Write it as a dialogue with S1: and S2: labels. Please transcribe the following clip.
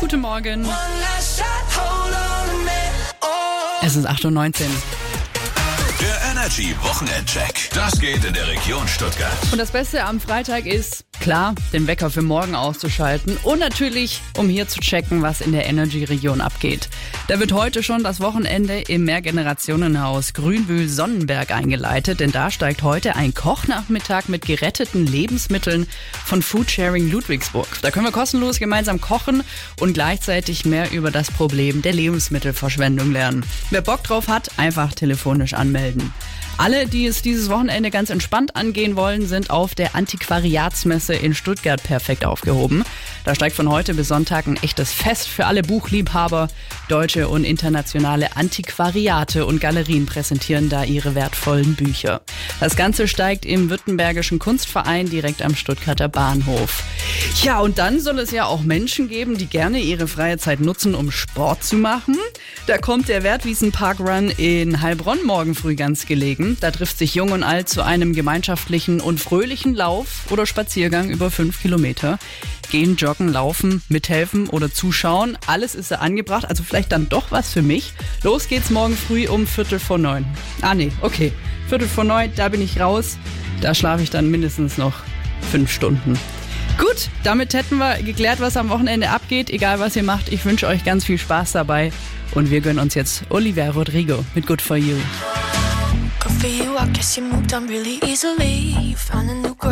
S1: Guten Morgen.
S2: Oh.
S1: Es ist 8.19 Uhr.
S3: Der Energy Wochenendcheck. Das geht in der Region Stuttgart.
S1: Und das Beste am Freitag ist, klar, den Wecker für morgen auszuschalten und natürlich, um hier zu checken, was in der Energy-Region abgeht. Da wird heute schon das Wochenende im Mehrgenerationenhaus Grünbühl-Sonnenberg eingeleitet, denn da steigt heute ein Kochnachmittag mit geretteten Lebensmitteln von Foodsharing Ludwigsburg. Da können wir kostenlos gemeinsam kochen und gleichzeitig mehr über das Problem der Lebensmittelverschwendung lernen. Wer Bock drauf hat, einfach telefonisch anmelden. Alle, die es dieses Wochenende ganz entspannt angehen wollen, sind auf der Antiquariatsmesse in Stuttgart perfekt aufgehoben. Da steigt von heute bis Sonntag ein echtes Fest für alle Buchliebhaber. Deutsche und internationale Antiquariate und Galerien präsentieren da ihre wertvollen Bücher. Das Ganze steigt im Württembergischen Kunstverein direkt am Stuttgarter Bahnhof. Ja, und dann soll es ja auch Menschen geben, die gerne ihre freie Zeit nutzen, um Sport zu machen. Da kommt der Wertwiesen Park Run in Heilbronn morgen früh ganz gelegen. Da trifft sich Jung und Alt zu einem gemeinschaftlichen und fröhlichen Lauf oder Spaziergang über fünf Kilometer. Gehen, joggen, laufen, mithelfen oder zuschauen. Alles ist da angebracht. Also vielleicht dann doch was für mich. Los geht's morgen früh um Viertel vor neun. Ah nee, okay. Viertel vor neun, da bin ich raus. Da schlafe ich dann mindestens noch fünf Stunden. Gut, damit hätten wir geklärt, was am Wochenende abgeht. Egal was ihr macht, ich wünsche euch ganz viel Spaß dabei. Und wir gönnen uns jetzt Olivia Rodrigo mit Good For You.
S4: Good for you, I guess you moved on really easily. You found a new girl.